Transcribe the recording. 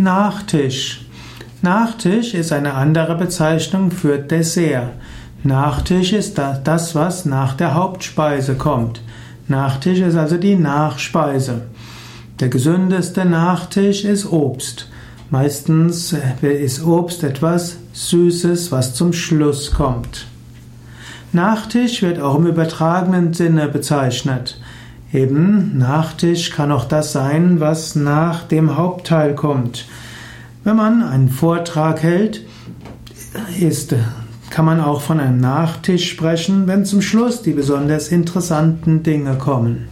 Nachtisch. Nachtisch ist eine andere Bezeichnung für Dessert. Nachtisch ist das, was nach der Hauptspeise kommt. Nachtisch ist also die Nachspeise. Der gesündeste Nachtisch ist Obst. Meistens ist Obst etwas Süßes, was zum Schluss kommt. Nachtisch wird auch im übertragenen Sinne bezeichnet. Eben Nachtisch kann auch das sein, was nach dem Hauptteil kommt. Wenn man einen Vortrag hält, ist, kann man auch von einem Nachtisch sprechen, wenn zum Schluss die besonders interessanten Dinge kommen.